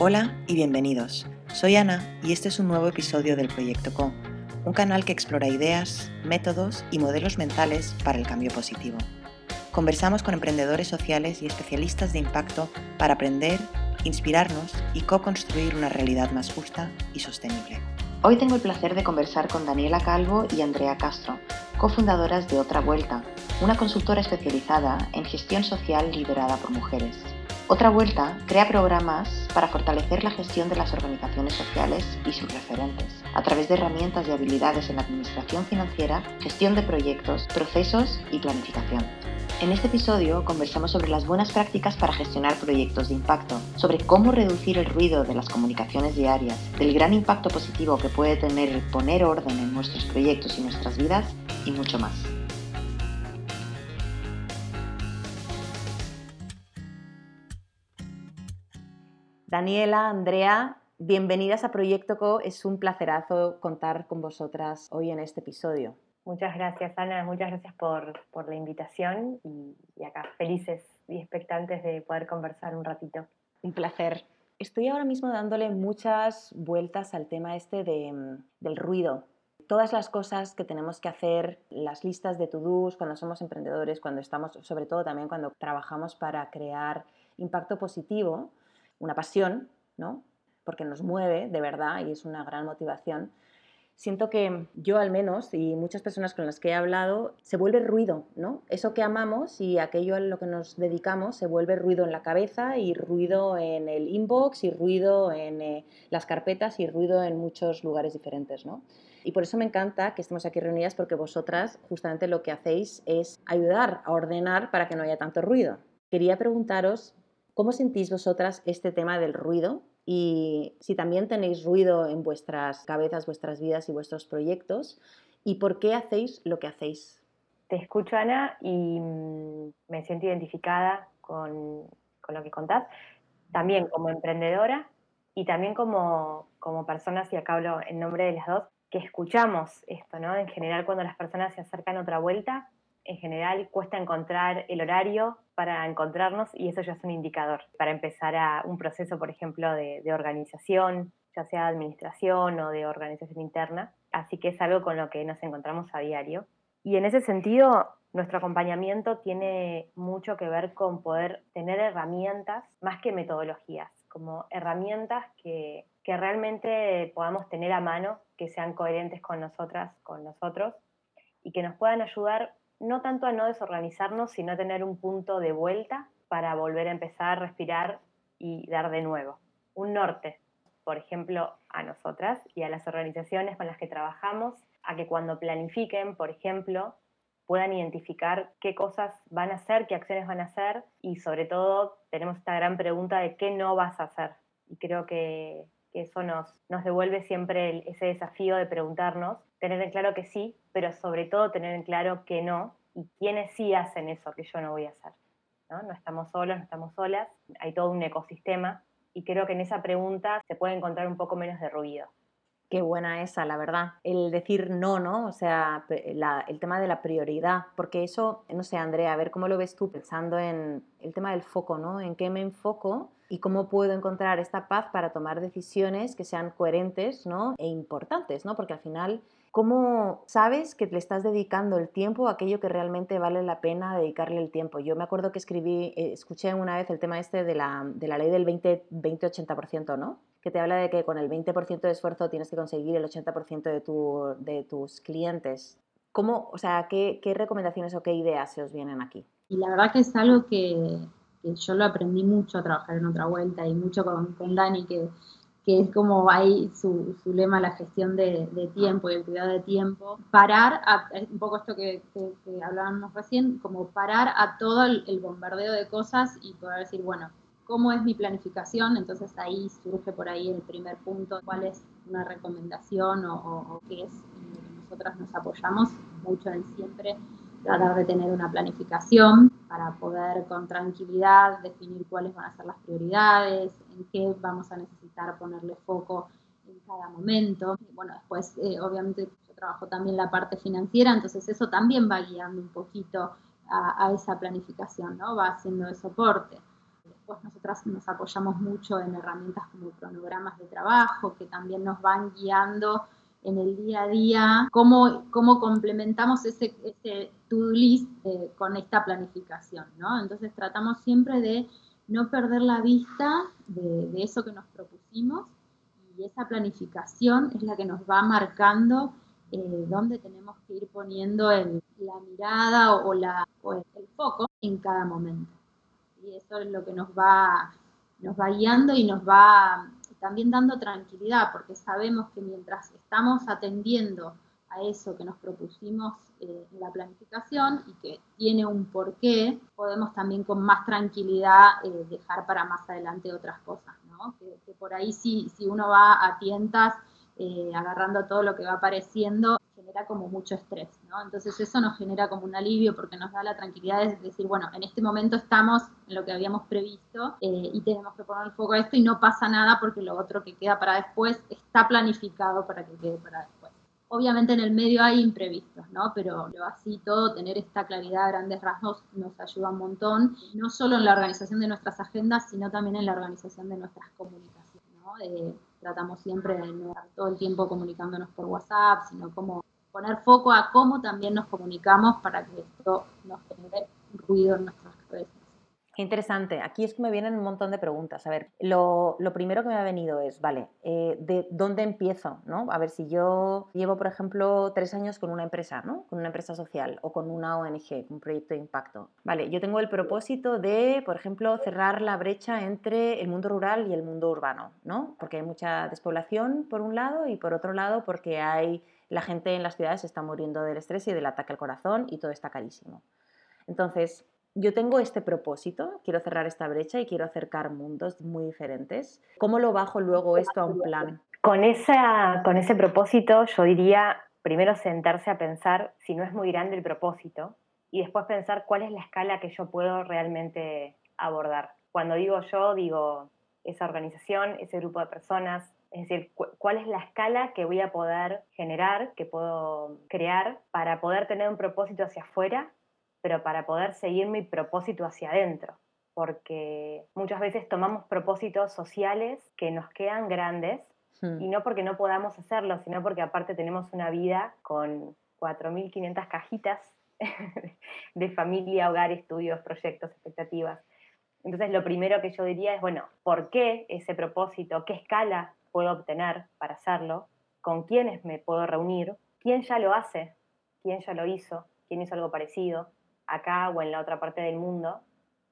Hola y bienvenidos. Soy Ana y este es un nuevo episodio del Proyecto Co, un canal que explora ideas, métodos y modelos mentales para el cambio positivo. Conversamos con emprendedores sociales y especialistas de impacto para aprender, inspirarnos y co-construir una realidad más justa y sostenible. Hoy tengo el placer de conversar con Daniela Calvo y Andrea Castro, cofundadoras de Otra Vuelta, una consultora especializada en gestión social liderada por mujeres. Otra Vuelta crea programas para fortalecer la gestión de las organizaciones sociales y sus referentes, a través de herramientas y habilidades en la administración financiera, gestión de proyectos, procesos y planificación. En este episodio conversamos sobre las buenas prácticas para gestionar proyectos de impacto, sobre cómo reducir el ruido de las comunicaciones diarias, del gran impacto positivo que puede tener el poner orden en nuestros proyectos y nuestras vidas y mucho más. Daniela, Andrea, bienvenidas a Proyecto Co. Es un placerazo contar con vosotras hoy en este episodio. Muchas gracias, Ana. Muchas gracias por, la invitación y, acá felices y expectantes de poder conversar un ratito. Un placer. Estoy ahora mismo dándole muchas vueltas al tema este del ruido. Todas las cosas que tenemos que hacer, las listas de to-dos cuando somos emprendedores, cuando estamos, sobre todo también cuando trabajamos para crear impacto positivo, una pasión, ¿no? Porque nos mueve de verdad y es una gran motivación. Siento que yo al menos y muchas personas con las que he hablado se vuelve ruido, ¿no? Eso que amamos y aquello a lo que nos dedicamos se vuelve ruido en la cabeza y ruido en el inbox y ruido en eh, las carpetas y ruido en muchos lugares diferentes, ¿no? Y por eso me encanta que estemos aquí reunidas porque vosotras justamente lo que hacéis es ayudar a ordenar para que no haya tanto ruido. Quería preguntaros ¿Cómo sentís vosotras este tema del ruido? Y si también tenéis ruido en vuestras cabezas, vuestras vidas y vuestros proyectos, ¿y por qué hacéis lo que hacéis? Te escucho, Ana, y mm, me siento identificada con, lo que contás, también como emprendedora y también como, como personas, y acá hablo en nombre de las dos, que escuchamos esto, ¿no? En general, cuando las personas se acercan otra vuelta, en general cuesta encontrar el horario para encontrarnos y eso ya es un indicador para empezar a un proceso, por ejemplo, de, organización, ya sea de administración o de organización interna. Así que es algo con lo que nos encontramos a diario. Y en ese sentido, nuestro acompañamiento tiene mucho que ver con poder tener herramientas más que metodologías, como herramientas que, que realmente podamos tener a mano, que sean coherentes con nosotras, con nosotros, y que nos puedan ayudar no tanto a no desorganizarnos, sino a tener un punto de vuelta para volver a empezar a respirar y dar de nuevo. Un norte, por ejemplo, a nosotras y a las organizaciones con las que trabajamos, a que cuando planifiquen, por ejemplo, puedan identificar qué cosas van a hacer, qué acciones van a hacer y sobre todo tenemos esta gran pregunta de qué no vas a hacer. Y creo que, eso nos, nos devuelve siempre ese desafío de preguntarnos tener en claro que sí, pero sobre todo tener en claro que no y quiénes sí hacen eso que yo no voy a hacer. ¿no? no estamos solos, no estamos solas, hay todo un ecosistema y creo que en esa pregunta se puede encontrar un poco menos de ruido. Qué buena esa, la verdad. El decir no, ¿no? O sea, el tema de la prioridad, porque eso, no sé, Andrea, a ver cómo lo ves tú pensando en el tema del foco, ¿no? ¿En qué me enfoco y cómo puedo encontrar esta paz para tomar decisiones que sean coherentes, ¿no? E importantes, ¿no? Porque al final ¿Cómo sabes que le estás dedicando el tiempo a aquello que realmente vale la pena dedicarle el tiempo? Yo me acuerdo que escribí, eh, escuché una vez el tema este de la, de la ley del 20-80%, ¿no? Que te habla de que con el 20% de esfuerzo tienes que conseguir el 80% de, tu, de tus clientes. ¿Cómo, o sea, qué, recomendaciones o qué ideas se os vienen aquí? Y la verdad que es algo que, que yo lo aprendí mucho a trabajar en otra vuelta y mucho con, con Dani, que que es como hay su, su lema, la gestión de, tiempo y el cuidado de tiempo, parar, a, un poco esto que, hablábamos recién, como parar a todo el, bombardeo de cosas y poder decir, bueno, ¿cómo es mi planificación? Entonces ahí surge por ahí el primer punto, cuál es una recomendación o, qué es en lo nosotras nos apoyamos mucho en siempre tratar de tener una planificación para poder con tranquilidad definir cuáles van a ser las prioridades, en qué vamos a necesitar ponerle foco en cada momento. Bueno, después eh, obviamente yo trabajo también la parte financiera, entonces eso también va guiando un poquito a, esa planificación, ¿no? Va haciendo de soporte. Después nosotras nos apoyamos mucho en herramientas como cronogramas de trabajo que también nos van guiando en el día a día, cómo, cómo complementamos ese, ese to-do list eh, con esta planificación, ¿no? Entonces tratamos siempre de no perder la vista de, eso que nos propusimos y esa planificación es la que nos va marcando eh, dónde tenemos que ir poniendo la mirada o, la, el, foco en cada momento. Y eso es lo que nos va, nos va guiando y nos va también dando tranquilidad, porque sabemos que mientras estamos atendiendo a eso que nos propusimos eh, en la planificación y que tiene un porqué, podemos también con más tranquilidad eh, dejar para más adelante otras cosas, ¿no? Que, por ahí si, si uno va a tientas eh, agarrando todo lo que va apareciendo, como mucho estrés. Entonces eso nos genera como un alivio porque nos da la tranquilidad de decir, bueno, en este momento estamos en lo que habíamos previsto y tenemos que poner el foco a esto y no pasa nada porque lo otro que queda para después está planificado para que quede para después. Obviamente en el medio hay imprevistos, ¿no? Pero así todo, tener esta claridad a grandes rasgos nos ayuda un montón, no solo en la organización de nuestras agendas, sino también en la organización de nuestras comunicaciones, ¿no? tratamos siempre de no estar todo el tiempo comunicándonos por WhatsApp, sino como poner foco a cómo también nos comunicamos para que esto nos genere ruido en cabezas. Qué interesante. Aquí es que me vienen un montón de preguntas. A ver, lo, primero que me ha venido es, vale, eh, ¿de dónde empiezo? ¿no? A ver, si yo llevo, por ejemplo, tres años con una empresa, ¿no? Con una empresa social o con una ONG, un proyecto de impacto. Vale, yo tengo el propósito de, por ejemplo, cerrar la brecha entre el mundo rural y el mundo urbano, ¿no? Porque hay mucha despoblación, por un lado, y por otro lado, porque hay la gente en las ciudades está muriendo del estrés y del ataque al corazón y todo está carísimo. Entonces, yo tengo este propósito, quiero cerrar esta brecha y quiero acercar mundos muy diferentes. ¿Cómo lo bajo luego esto a un plan? Con, esa, con ese propósito yo diría primero sentarse a pensar si no es muy grande el propósito y después pensar cuál es la escala que yo puedo realmente abordar. Cuando digo yo, digo esa organización, ese grupo de personas, es decir, cuál es la escala que voy a poder generar, que puedo crear para poder tener un propósito hacia afuera pero para poder seguir mi propósito hacia adentro, porque muchas veces tomamos propósitos sociales que nos quedan grandes hmm. y no porque no podamos hacerlo, sino porque aparte tenemos una vida con 4.500 cajitas de familia, hogar, estudios, proyectos, expectativas. Entonces lo primero que yo diría es, bueno, ¿por qué ese propósito? ¿Qué escala puedo obtener para hacerlo? ¿Con quiénes me puedo reunir? ¿Quién ya lo hace? ¿Quién ya lo hizo? ¿Quién hizo algo parecido? Acá o en la otra parte del mundo,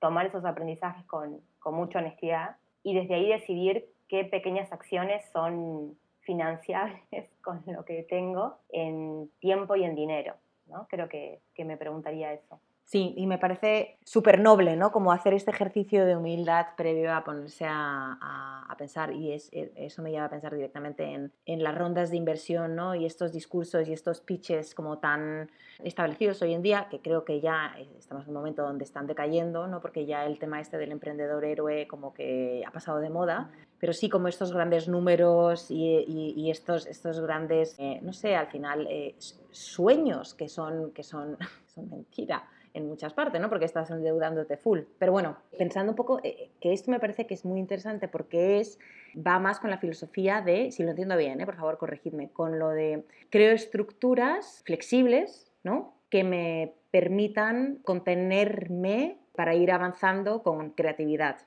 tomar esos aprendizajes con, mucha honestidad y desde ahí decidir qué pequeñas acciones son financiables con lo que tengo en tiempo y en dinero. ¿no? Creo que, que me preguntaría eso. Sí, y me parece súper noble, ¿no? Como hacer este ejercicio de humildad previo a ponerse a, pensar, y es, e, eso me lleva a pensar directamente en, en, las rondas de inversión, ¿no? Y estos discursos y estos pitches como tan establecidos hoy en día, que creo que ya estamos en un momento donde están decayendo, ¿no? Porque ya el tema este del emprendedor héroe como que ha pasado de moda, pero sí como estos grandes números y, y, estos, estos grandes, eh, no sé, al final, eh, sueños que son, que son, son mentira en muchas partes, ¿no? Porque estás endeudándote full. Pero bueno, pensando un poco, eh, que esto me parece que es muy interesante porque es, va más con la filosofía de, si lo entiendo bien, ¿eh? por favor corregidme, con lo de creo estructuras flexibles, ¿no? Que me permitan contenerme para ir avanzando con creatividad.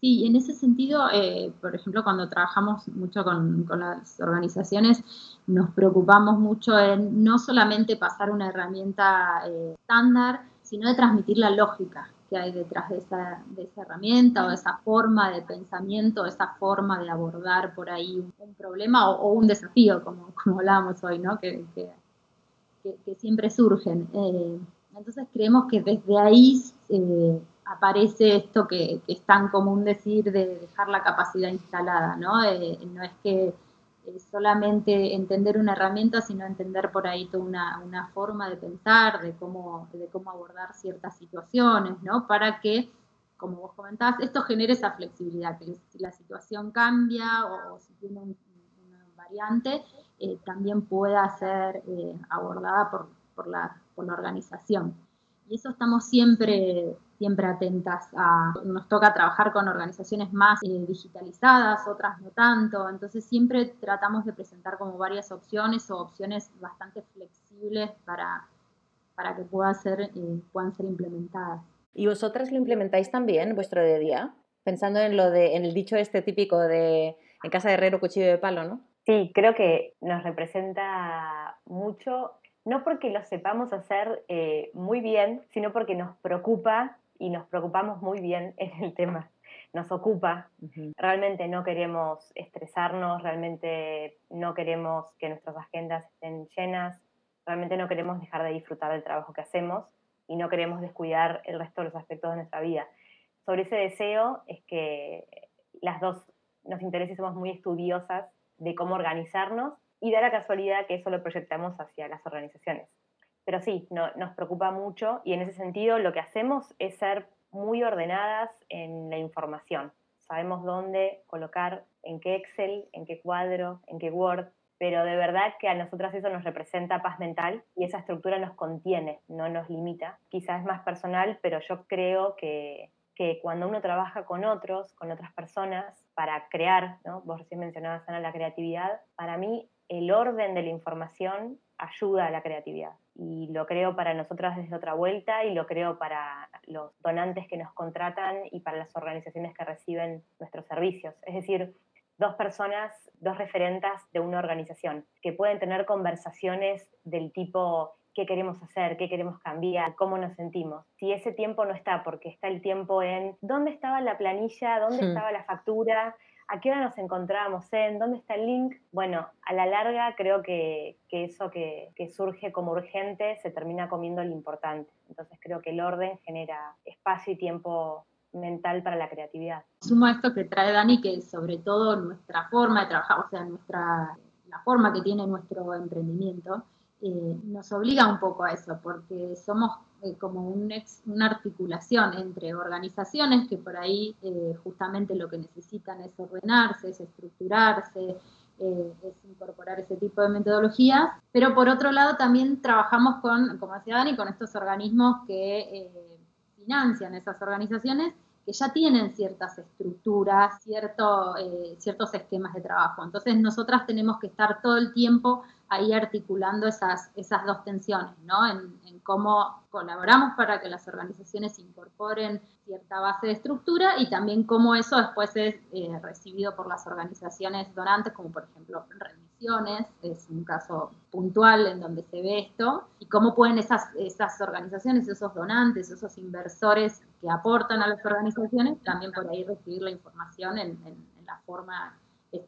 Sí, en ese sentido, eh, por ejemplo, cuando trabajamos mucho con, con, las organizaciones, nos preocupamos mucho en no solamente pasar una herramienta estándar, sino de transmitir la lógica que hay detrás de esa, de herramienta o esa forma de pensamiento, esa forma de abordar por ahí un, problema o, un desafío, como, como hablábamos hoy, ¿no? que, siempre surgen. Eh, entonces creemos que desde ahí eh, aparece esto que, es tan común decir de dejar la capacidad instalada, ¿no? Eh, no es que solamente entender una herramienta, sino entender por ahí toda una, forma de pensar, de cómo, de cómo abordar ciertas situaciones, ¿no? Para que, como vos comentabas, esto genere esa flexibilidad, que si la situación cambia o, si tiene una variante, eh, también pueda ser eh, abordada por, la, por la organización. Y eso estamos siempre, siempre atentas a. Nos toca trabajar con organizaciones más eh, digitalizadas, otras no tanto. Entonces siempre tratamos de presentar como varias opciones o opciones bastante flexibles para, para que pueda ser, eh, puedan ser implementadas. ¿Y vosotras lo implementáis también vuestro día a día? Pensando en lo de, en el dicho este típico de en casa de herrero cuchillo de palo, ¿no? Sí, creo que nos representa mucho no porque lo sepamos hacer eh, muy bien, sino porque nos preocupa y nos preocupamos muy bien en el tema. Nos ocupa. Realmente no queremos estresarnos, realmente no queremos que nuestras agendas estén llenas, realmente no queremos dejar de disfrutar del trabajo que hacemos y no queremos descuidar el resto de los aspectos de nuestra vida. Sobre ese deseo es que las dos nos interesa y somos muy estudiosas de cómo organizarnos y da la casualidad que eso lo proyectamos hacia las organizaciones. Pero sí, nos preocupa mucho y en ese sentido lo que hacemos es ser muy ordenadas en la información. Sabemos dónde colocar, en qué Excel, en qué cuadro, en qué Word, pero de verdad que a nosotras eso nos representa paz mental y esa estructura nos contiene, no nos limita. Quizás es más personal, pero yo creo que, que cuando uno trabaja con otros, con otras personas, para crear, ¿no? vos recién mencionabas, Ana, la creatividad, para mí el orden de la información ayuda a la creatividad. Y lo creo para nosotras desde otra vuelta y lo creo para los donantes que nos contratan y para las organizaciones que reciben nuestros servicios. Es decir, dos personas, dos referentas de una organización que pueden tener conversaciones del tipo qué queremos hacer, qué queremos cambiar, cómo nos sentimos. Si ese tiempo no está, porque está el tiempo en dónde estaba la planilla, dónde hmm. estaba la factura, a qué hora nos encontrábamos en, dónde está el link. Bueno, a la larga creo que, eso que, surge como urgente se termina comiendo lo importante. Entonces creo que el orden genera espacio y tiempo mental para la creatividad. Sumo a esto que trae Dani, que sobre todo nuestra forma de trabajar, o sea, nuestra, la forma que tiene nuestro emprendimiento, eh, nos obliga un poco a eso, porque somos eh, como una articulación entre organizaciones que por ahí eh, justamente lo que necesitan es ordenarse, es estructurarse, es incorporar ese tipo de metodologías, pero por otro lado también trabajamos con, como decía Dani, con estos organismos que financian esas organizaciones que ya tienen ciertas estructuras, cierto, ciertos esquemas de trabajo. Entonces nosotras tenemos que estar todo el tiempo ahí articulando esas, esas dos tensiones, ¿no? En, cómo colaboramos para que las organizaciones incorporen cierta base de estructura y también cómo eso después es eh, recibido por las organizaciones donantes, como por ejemplo remisiones, es un caso puntual en donde se ve esto, y cómo pueden esas, esas organizaciones, esos donantes, esos inversores que aportan a las organizaciones, también por ahí recibir la información en, en la forma en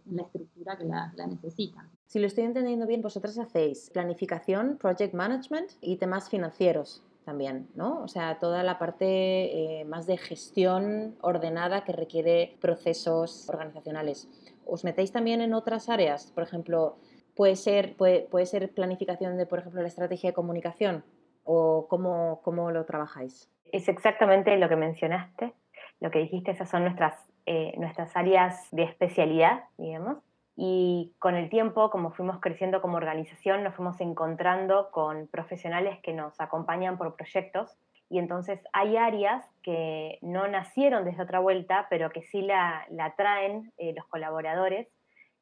la estructura que la, necesitan. Si lo estoy entendiendo bien, vosotras hacéis planificación, project management y temas financieros también, ¿no? O sea, toda la parte eh, más de gestión ordenada que requiere procesos organizacionales. ¿Os metéis también en otras áreas? Por ejemplo, puede ser, puede, puede ser planificación de, por ejemplo, la estrategia de comunicación o cómo, cómo lo trabajáis. Es exactamente lo que mencionaste, lo que dijiste, esas son nuestras eh, nuestras áreas de especialidad, digamos. Y con el tiempo, como fuimos creciendo como organización, nos fuimos encontrando con profesionales que nos acompañan por proyectos. Y entonces hay áreas que no nacieron desde otra vuelta, pero que sí la, la traen eh, los colaboradores,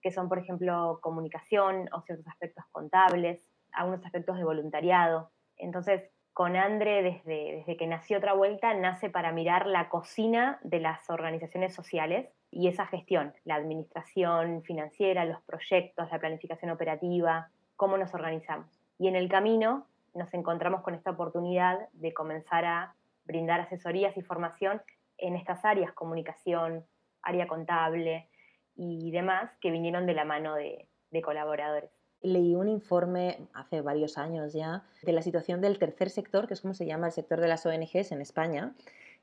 que son, por ejemplo, comunicación o ciertos aspectos contables, algunos aspectos de voluntariado. Entonces, con Andre desde, que nació otra vuelta, nace para mirar la cocina de las organizaciones sociales y esa gestión, la administración financiera, los proyectos, la planificación operativa, cómo nos organizamos. Y en el camino nos encontramos con esta oportunidad de comenzar a brindar asesorías y formación en estas áreas, comunicación, área contable y demás, que vinieron de la mano de colaboradores leí un informe hace varios años ya de la situación del tercer sector, que es como se llama el sector de las ONGs en España,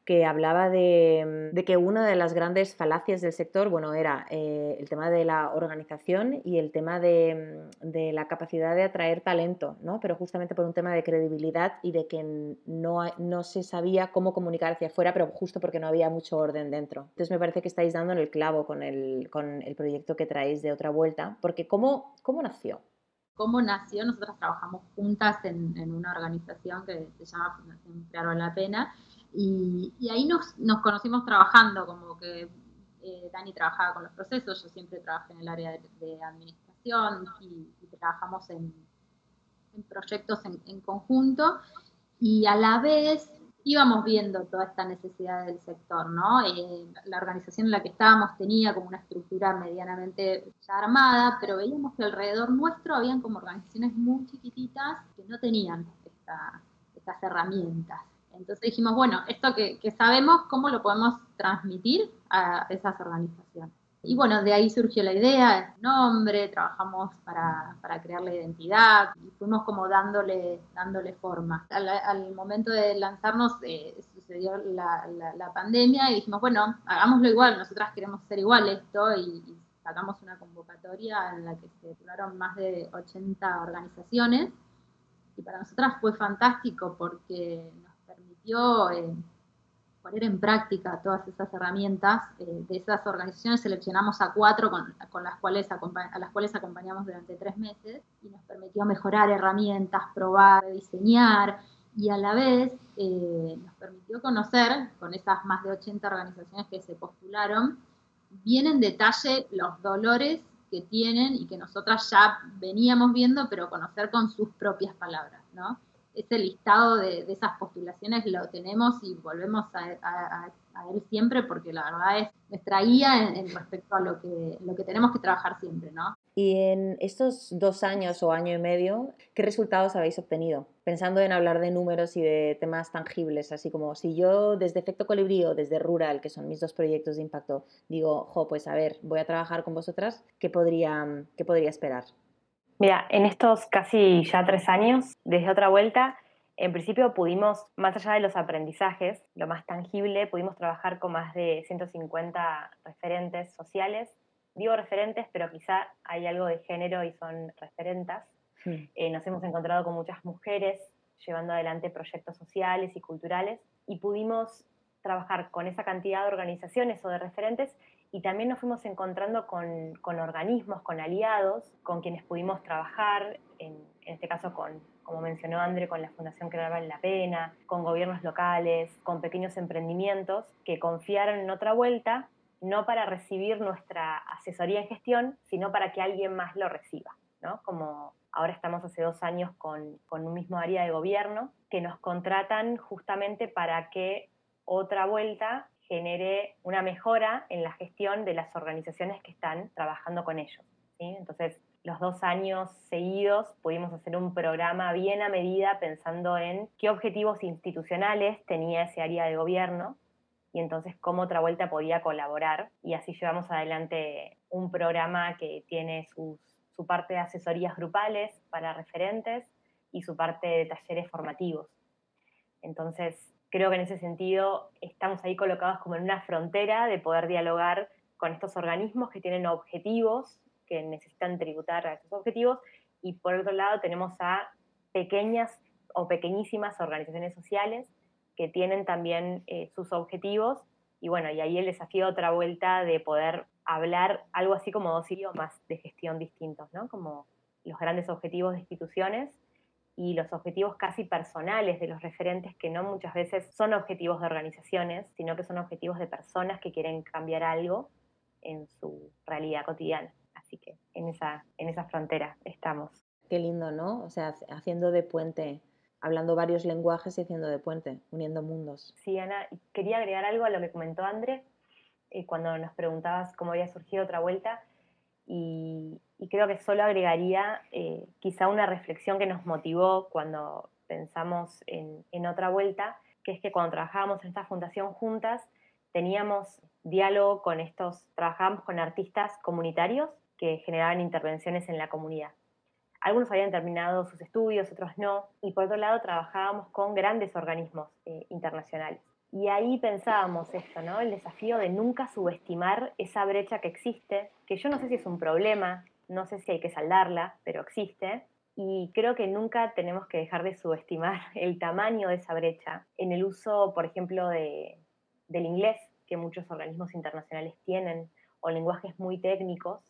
que hablaba de, que una de las grandes falacias del sector, bueno, era eh, el tema de la organización y el tema de, la capacidad de atraer talento, ¿no? Pero justamente por un tema de credibilidad y de que no, no se sabía cómo comunicar hacia afuera, pero justo porque no había mucho orden dentro. Entonces me parece que estáis dando en el clavo con el, con el proyecto que traéis de otra vuelta, porque ¿cómo, cómo nació? Cómo nació, nosotros trabajamos juntas en, una organización que se llama Fundación Claro la Pena, y, ahí nos, conocimos trabajando, como que eh, Dani trabajaba con los procesos, yo siempre trabajé en el área de, administración y, trabajamos en, proyectos en, conjunto, y a la vez íbamos viendo toda esta necesidad del sector, ¿no? Eh, la organización en la que estábamos tenía como una estructura medianamente ya armada, pero veíamos que alrededor nuestro habían como organizaciones muy chiquititas que no tenían estas herramientas. Entonces dijimos, bueno, esto que, que sabemos, ¿cómo lo podemos transmitir a esas organizaciones? Y bueno, de ahí surgió la idea, el nombre, trabajamos para, para crear la identidad y fuimos como dándole, dándole forma. Al, momento de lanzarnos eh, sucedió la, la, pandemia y dijimos, bueno, hagámoslo igual, nosotras queremos ser igual esto y, sacamos una convocatoria en la que se titularon más de 80 organizaciones y para nosotras fue fantástico porque nos permitió... Eh, poner en práctica todas esas herramientas. Eh, de esas organizaciones seleccionamos a cuatro con, las cuales a las cuales acompañamos durante tres meses y nos permitió mejorar herramientas, probar, diseñar y a la vez eh, nos permitió conocer con esas más de 80 organizaciones que se postularon bien en detalle los dolores que tienen y que nosotras ya veníamos viendo, pero conocer con sus propias palabras, ¿no? Ese listado de, esas postulaciones lo tenemos y volvemos a, él siempre porque la verdad es nuestra guía en, respecto a lo que, lo que tenemos que trabajar siempre, ¿no? Y en estos dos años o año y medio, ¿qué resultados habéis obtenido? Pensando en hablar de números y de temas tangibles, así como si yo desde Efecto Colibrí o desde Rural, que son mis dos proyectos de impacto, digo, jo, pues a ver, voy a trabajar con vosotras, ¿qué podría, qué podría esperar? Mira, en estos casi ya tres años, desde otra vuelta, en principio pudimos, más allá de los aprendizajes, lo más tangible, pudimos trabajar con más de 150 referentes sociales. Digo referentes, pero quizá hay algo de género y son referentas. Eh, nos hemos encontrado con muchas mujeres llevando adelante proyectos sociales y culturales y pudimos trabajar con esa cantidad de organizaciones o de referentes y también nos fuimos encontrando con, con organismos, con aliados, con quienes pudimos trabajar, en, en, este caso con, como mencionó André, con la Fundación Que Vale la Pena, con gobiernos locales, con pequeños emprendimientos que confiaron en otra vuelta, no para recibir nuestra asesoría en gestión, sino para que alguien más lo reciba, ¿no? Como ahora estamos hace dos años con, con un mismo área de gobierno, que nos contratan justamente para que otra vuelta genere una mejora en la gestión de las organizaciones que están trabajando con ellos. Entonces, los dos años seguidos pudimos hacer un programa bien a medida pensando en qué objetivos institucionales tenía ese área de gobierno y entonces cómo otra vuelta podía colaborar. Y así llevamos adelante un programa que tiene su parte de asesorías grupales para referentes y su parte de talleres formativos. Entonces, creo que en ese sentido estamos ahí colocados como en una frontera de poder dialogar con estos organismos que tienen objetivos, que necesitan tributar a esos objetivos, y por otro lado tenemos a pequeñas o pequeñísimas organizaciones sociales que tienen también eh, sus objetivos, y bueno, y ahí el desafío otra vuelta de poder hablar algo así como dos idiomas de gestión distintos, ¿no? Como los grandes objetivos de instituciones y los objetivos casi personales de los referentes, que no muchas veces son objetivos de organizaciones, sino que son objetivos de personas que quieren cambiar algo en su realidad cotidiana. Así que en esa, en esa frontera estamos. Qué lindo, ¿no? O sea, haciendo de puente, hablando varios lenguajes y haciendo de puente, uniendo mundos. Sí, Ana, quería agregar algo a lo que comentó André, eh, cuando nos preguntabas cómo había surgido otra vuelta. Y, creo que solo agregaría eh, quizá una reflexión que nos motivó cuando pensamos en, en, otra vuelta, que es que cuando trabajábamos en esta fundación juntas, teníamos diálogo con estos, trabajábamos con artistas comunitarios que generaban intervenciones en la comunidad. Algunos habían terminado sus estudios, otros no, y por otro lado trabajábamos con grandes organismos eh, internacionales. Y ahí pensábamos esto, ¿no? El desafío de nunca subestimar esa brecha que existe, que yo no sé si es un problema, no sé si hay que saldarla, pero existe. Y creo que nunca tenemos que dejar de subestimar el tamaño de esa brecha en el uso, por ejemplo, de, del inglés que muchos organismos internacionales tienen, o lenguajes muy técnicos.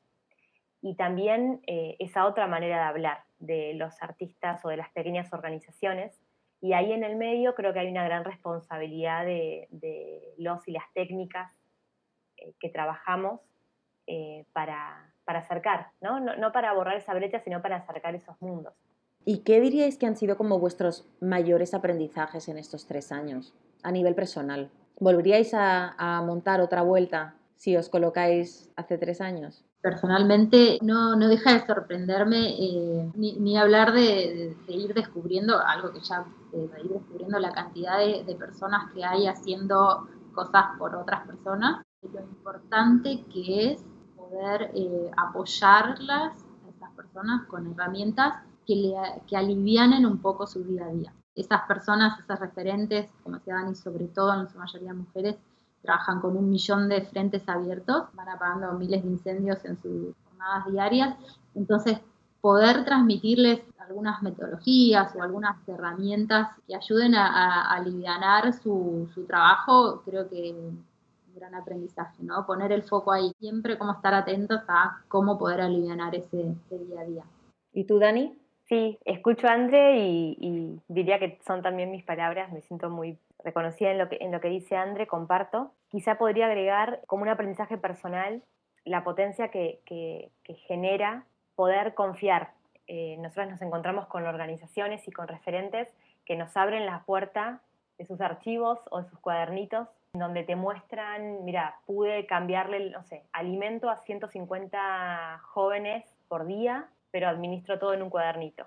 y también eh, esa otra manera de hablar de los artistas o de las pequeñas organizaciones. Y ahí en el medio creo que hay una gran responsabilidad de, los y las técnicas eh, que trabajamos eh, para, acercar, ¿no? ¿no? para borrar esa brecha, sino para acercar esos mundos. ¿Y qué diríais que han sido como vuestros mayores aprendizajes en estos tres años a nivel personal? ¿Volveríais a montar otra vuelta si os colocáis hace tres años? personalmente no, no deja de sorprenderme eh, ni, hablar de, ir descubriendo algo que ya, de ir descubriendo la cantidad de, personas que hay haciendo cosas por otras personas, lo importante que es poder eh, apoyarlas a esas personas con herramientas que, le, que alivianen un poco su día a día. Esas personas, esas referentes, como decía Dani, sobre todo en su mayoría mujeres, trabajan con un millón de frentes abiertos, van apagando miles de incendios en sus jornadas diarias. Entonces, poder transmitirles algunas metodologías o algunas herramientas que ayuden a, aliviar su, trabajo, creo que un gran aprendizaje, ¿no? Poner el foco ahí, siempre como estar atentos a cómo poder aliviar ese, día a día. ¿Y tú, Dani? Sí, escucho a André y, y, diría que son también mis palabras, me siento muy reconocida en lo que, en lo que dice André, comparto. Quizá podría agregar como un aprendizaje personal la potencia que, genera poder confiar. Eh, nosotros nos encontramos con organizaciones y con referentes que nos abren la puerta de sus archivos o de sus cuadernitos, donde te muestran, mira, pude cambiarle, no sé, alimento a 150 jóvenes por día, pero administro todo en un cuadernito.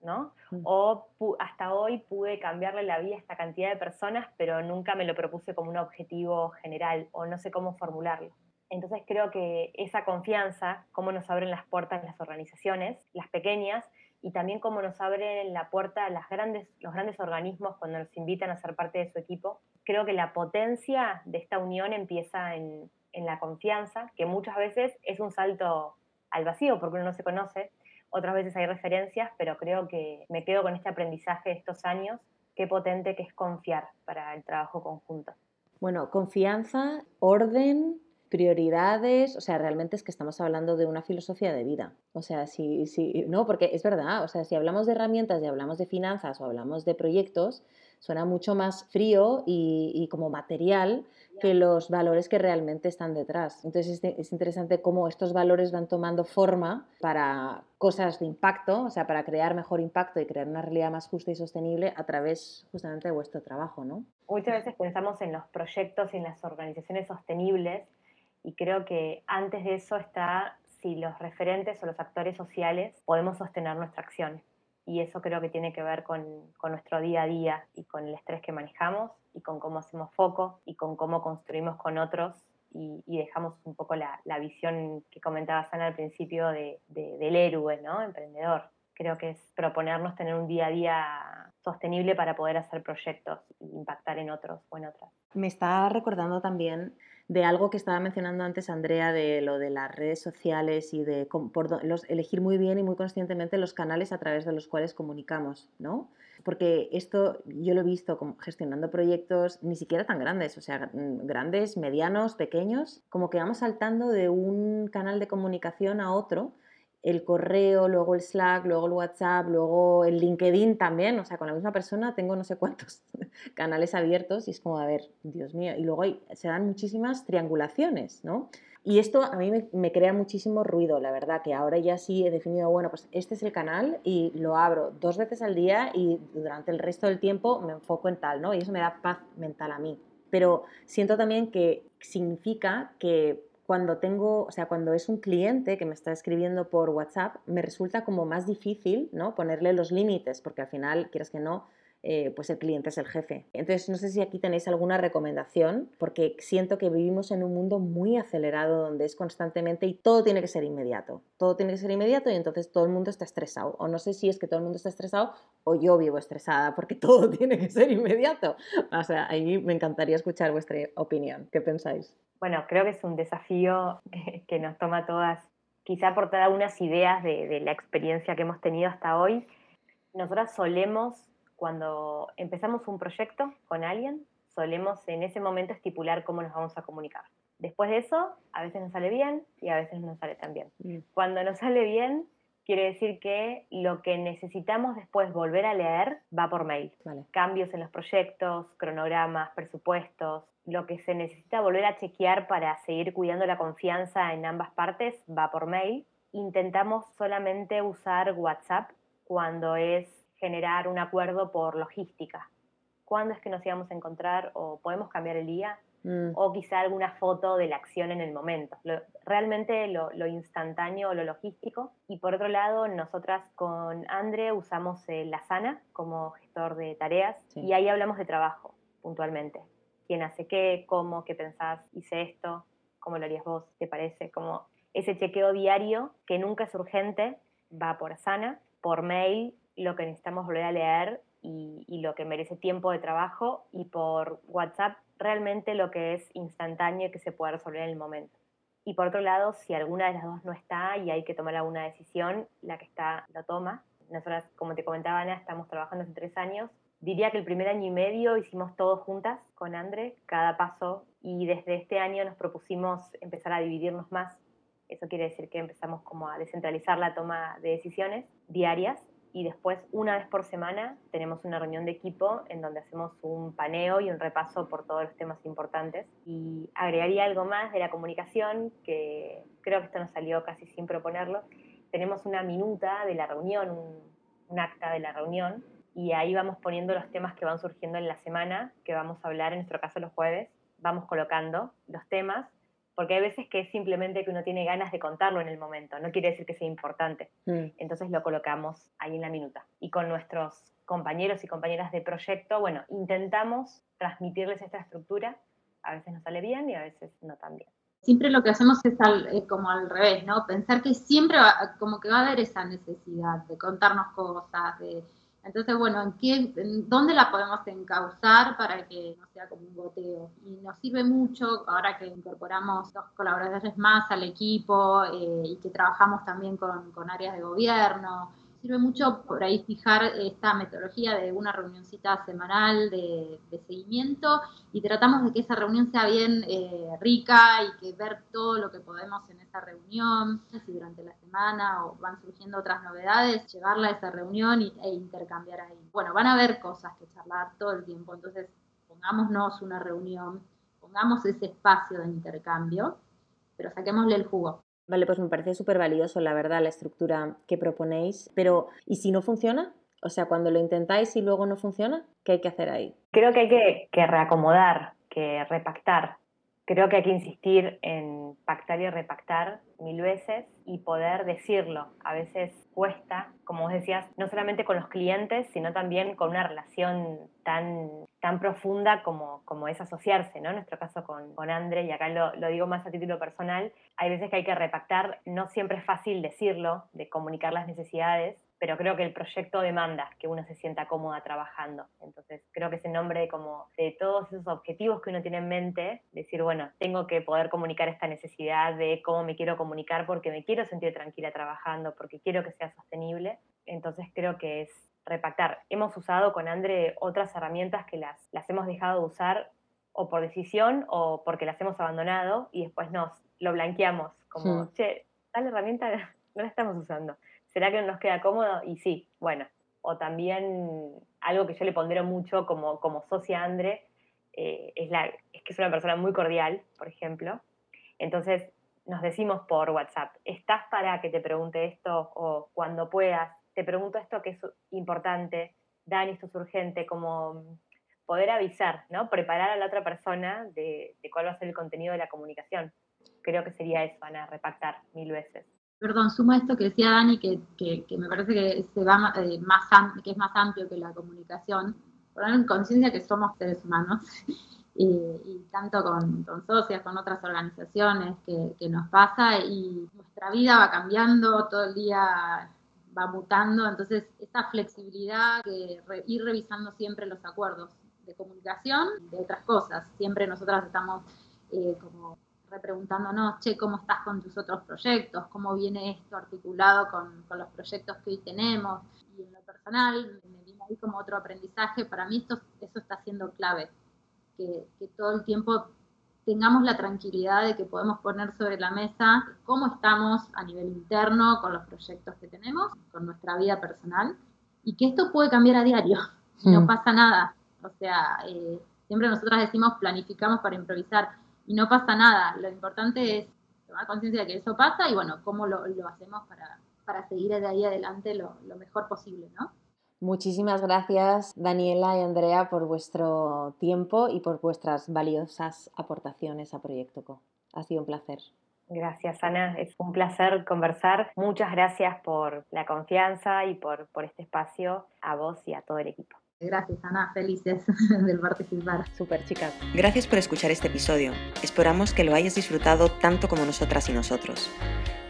¿no? Mm. O hasta hoy pude cambiarle la vida a esta cantidad de personas, pero nunca me lo propuse como un objetivo general o no sé cómo formularlo. Entonces creo que esa confianza, cómo nos abren las puertas las organizaciones, las pequeñas, y también cómo nos abren la puerta las grandes, los grandes organismos cuando nos invitan a ser parte de su equipo, creo que la potencia de esta unión empieza en, en la confianza, que muchas veces es un salto al vacío porque uno no se conoce, otras veces hay referencias, pero creo que me quedo con este aprendizaje de estos años, qué potente que es confiar para el trabajo conjunto. Bueno, confianza, orden, prioridades, o sea, realmente es que estamos hablando de una filosofía de vida. O sea, si, si, no, porque es verdad, o sea, si hablamos de herramientas y hablamos de finanzas o hablamos de proyectos, suena mucho más frío y, como material que los valores que realmente están detrás. Entonces es, interesante cómo estos valores van tomando forma para cosas de impacto, o sea, para crear mejor impacto y crear una realidad más justa y sostenible a través justamente de vuestro trabajo, ¿no? Muchas veces pensamos en los proyectos y en las organizaciones sostenibles y creo que antes de eso está si los referentes o los actores sociales podemos sostener nuestra acción y eso creo que tiene que ver con, nuestro día a día y con el estrés que manejamos y con cómo hacemos foco y con cómo construimos con otros y, dejamos un poco la, visión que comentaba Sana al principio de, del héroe, ¿no? Emprendedor. Creo que es proponernos tener un día a día sostenible para poder hacer proyectos e impactar en otros o en otras. Me está recordando también de algo que estaba mencionando antes Andrea, de lo de las redes sociales y de elegir muy bien y muy conscientemente los canales a través de los cuales comunicamos, ¿no? Porque esto yo lo he visto como gestionando proyectos ni siquiera tan grandes, o sea, mm, grandes, medianos, pequeños, como que vamos saltando de un canal de comunicación a otro el correo, luego el Slack, luego el WhatsApp, luego el LinkedIn también, o sea, con la misma persona tengo no sé cuántos canales abiertos y es como, a ver, Dios mío, y luego se dan muchísimas triangulaciones, ¿no? Y esto a mí me, crea muchísimo ruido, la verdad, que ahora ya sí he definido, bueno, pues este es el canal y lo abro dos veces al día y durante el resto del tiempo me enfoco en tal, ¿no? Y eso me da paz mental a mí. Pero siento también que significa que cuando tengo, o sea, cuando es un cliente que me está escribiendo por WhatsApp, me resulta como más difícil, ¿no? Ponerle los límites, porque al final, quieres que no, eh, pues el cliente es el jefe. Entonces, no sé si aquí tenéis alguna recomendación, porque siento que vivimos en un mundo muy acelerado donde es constantemente y todo tiene que ser inmediato. Todo tiene que ser inmediato y entonces todo el mundo está estresado. O no sé si es que todo el mundo está estresado o yo vivo estresada porque todo tiene que ser inmediato. O sea, ahí me encantaría escuchar vuestra opinión. ¿Qué pensáis? Bueno, creo que es un desafío que nos toma todas, quizá aportar algunas ideas de, de la experiencia que hemos tenido hasta hoy. Nosotras solemos cuando empezamos un proyecto con alguien, solemos en ese momento estipular cómo nos vamos a comunicar. Después de eso, a veces nos sale bien y a veces no nos sale tan bien. Cuando nos sale bien, quiere decir que lo que necesitamos después volver a leer va por mail. Vale. Cambios en los proyectos, cronogramas, presupuestos, lo que se necesita volver a chequear para seguir cuidando la confianza en ambas partes va por mail. Intentamos solamente usar WhatsApp cuando es generar un acuerdo por logística. ¿Cuándo es que nos íbamos a encontrar o podemos cambiar el día? Mm. o quizá alguna foto de la acción en el momento. Lo- realmente lo, lo instantáneo o lo logístico. Y por otro lado, nosotras con Andre usamos eh, la Sana como gestor de tareas Sí. y ahí hablamos de trabajo puntualmente. ¿Quién hace qué? ¿Cómo? ¿Qué pensás? ¿Hice esto? ¿Cómo lo harías vos? ¿Te parece? Como ese chequeo diario que nunca es urgente va por Sana, por mail, lo que necesitamos volver a leer y, lo que merece tiempo de trabajo y por WhatsApp realmente lo que es instantáneo y que se puede resolver en el momento. Y por otro lado, si alguna de las dos no está y hay que tomar alguna decisión, la que está lo toma. Nosotras, como te comentaba Ana, estamos trabajando hace tres años. Diría que el primer año y medio hicimos todo juntas con Andre, cada paso, y desde este año nos propusimos empezar a dividirnos más. Eso quiere decir que empezamos como a descentralizar la toma de decisiones diarias y después una vez por semana tenemos una reunión de equipo en donde hacemos un paneo y un repaso por todos los temas importantes. Y agregaría algo más de la comunicación, que creo que esto nos salió casi sin proponerlo. Tenemos una minuta de la reunión, un, un acta de la reunión, y ahí vamos poniendo los temas que van surgiendo en la semana, que vamos a hablar, en nuestro caso los jueves, vamos colocando los temas, porque hay veces que es simplemente que uno tiene ganas de contarlo en el momento, no quiere decir que sea importante Mm. entonces lo colocamos ahí en la minuta. Y con nuestros compañeros y compañeras de proyecto, bueno, intentamos transmitirles esta estructura. A veces nos sale bien y a veces no tan bien. Siempre lo que hacemos es al- eh, como al revés, ¿no? Pensar que siempre va, como que va a haber esa necesidad de contarnos cosas, de... Entonces, bueno, ¿en qué, en ¿dónde la podemos encauzar para que no sea como un goteo? Y nos sirve mucho ahora que incorporamos dos colaboradores más al equipo eh, y que trabajamos también con, con áreas de gobierno. Sirve mucho por ahí fijar esta metodología de una reunioncita semanal de, seguimiento y tratamos de que esa reunión sea bien eh, rica y que ver todo lo que podemos en esa reunión, si durante la semana o van surgiendo otras novedades, llevarla a esa reunión y- e intercambiar ahí. Bueno, van a haber cosas que charlar todo el tiempo, entonces pongámonos una reunión, pongamos ese espacio de intercambio, pero saquémosle el jugo. Vale, pues me parece súper valioso, la verdad, la estructura que proponéis. Pero, ¿y si no funciona? O sea, cuando lo intentáis y luego no funciona, ¿qué hay que hacer ahí? Creo que hay que, que reacomodar, que repactar. Creo que hay que insistir en pactar y repactar mil veces y poder decirlo. A veces cuesta, como vos decías, no solamente con los clientes, sino también con una relación tan, tan profunda como, como es asociarse, ¿no? En nuestro caso con, con Andre, y acá lo, lo digo más a título personal, hay veces que hay que repactar, no siempre es fácil decirlo, de comunicar las necesidades, pero creo que el proyecto demanda que uno se sienta cómoda trabajando. Entonces, creo que ese nombre como de todos esos objetivos que uno tiene en mente, decir, bueno, tengo que poder comunicar esta necesidad de cómo me quiero comunicar porque me quiero sentir tranquila trabajando, porque quiero que sea sostenible. Entonces, creo que es repactar. Hemos usado con Andre otras herramientas que las, las hemos dejado de usar o por decisión o porque las hemos abandonado y después nos lo blanqueamos como, Hmm. che, tal herramienta no la estamos usando. ¿Será que no nos queda cómodo? Y sí, bueno. O también algo que yo le pondero mucho como, como socia Andre, eh, es, la, es que es una persona muy cordial, por ejemplo. Entonces nos decimos por WhatsApp, ¿estás para que te pregunte esto? O cuando puedas, te pregunto esto que es importante, Dani, esto es urgente, como poder avisar, ¿no? Preparar a la otra persona de, de cuál va a ser el contenido de la comunicación. Creo que sería eso, Ana, repactar mil veces. Perdón, suma esto que decía Dani, que, que, me parece que, se va, eh, más que es más amplio que la comunicación, poner en conciencia que somos seres humanos y, tanto con, con socias, con otras organizaciones que, que nos pasa y nuestra vida va cambiando, todo el día va mutando, entonces esta flexibilidad, re- ir revisando siempre los acuerdos de comunicación, de otras cosas, siempre nosotras estamos eh, como repreguntándonos, che, ¿cómo estás con tus otros proyectos? ¿Cómo viene esto articulado con, con los proyectos que hoy tenemos? Y en lo personal, me vino ahí como otro aprendizaje, para mí esto, eso está siendo clave, que, que todo el tiempo tengamos la tranquilidad de que podemos poner sobre la mesa cómo estamos a nivel interno con los proyectos que tenemos, con nuestra vida personal, y que esto puede cambiar a diario, no hmm. pasa nada. O sea, eh, siempre nosotros decimos planificamos para improvisar, y no pasa nada. Lo importante es tomar conciencia de que eso pasa y bueno, cómo lo, hacemos para, para, seguir de ahí adelante lo, lo mejor posible, ¿no? Muchísimas gracias Daniela y Andrea por vuestro tiempo y por vuestras valiosas aportaciones a Proyecto Co. Ha sido un placer. Gracias Ana, es un placer conversar. Muchas gracias por la confianza y por, por este espacio a vos y a todo el equipo. Gracias, Ana. Felices del participar. Super, chicas. Gracias por escuchar este episodio. Esperamos que lo hayas disfrutado tanto como nosotras y nosotros.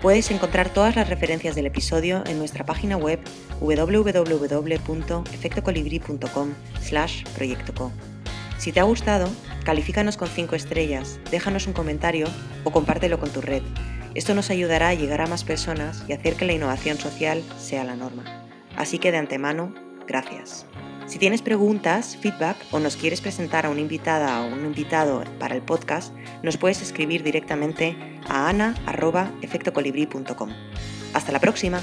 Puedes encontrar todas las referencias del episodio en nuestra página web www.efectocolibri.com slash proyectoco. Si te ha gustado, califícanos con 5 estrellas, déjanos un comentario o compártelo con tu red. Esto nos ayudará a llegar a más personas y hacer que la innovación social sea la norma. Así que de antemano, gracias. Si tienes preguntas, feedback o nos quieres presentar a una invitada o un invitado para el podcast, nos puedes escribir directamente a ana.efectocolibri.com. Hasta la próxima.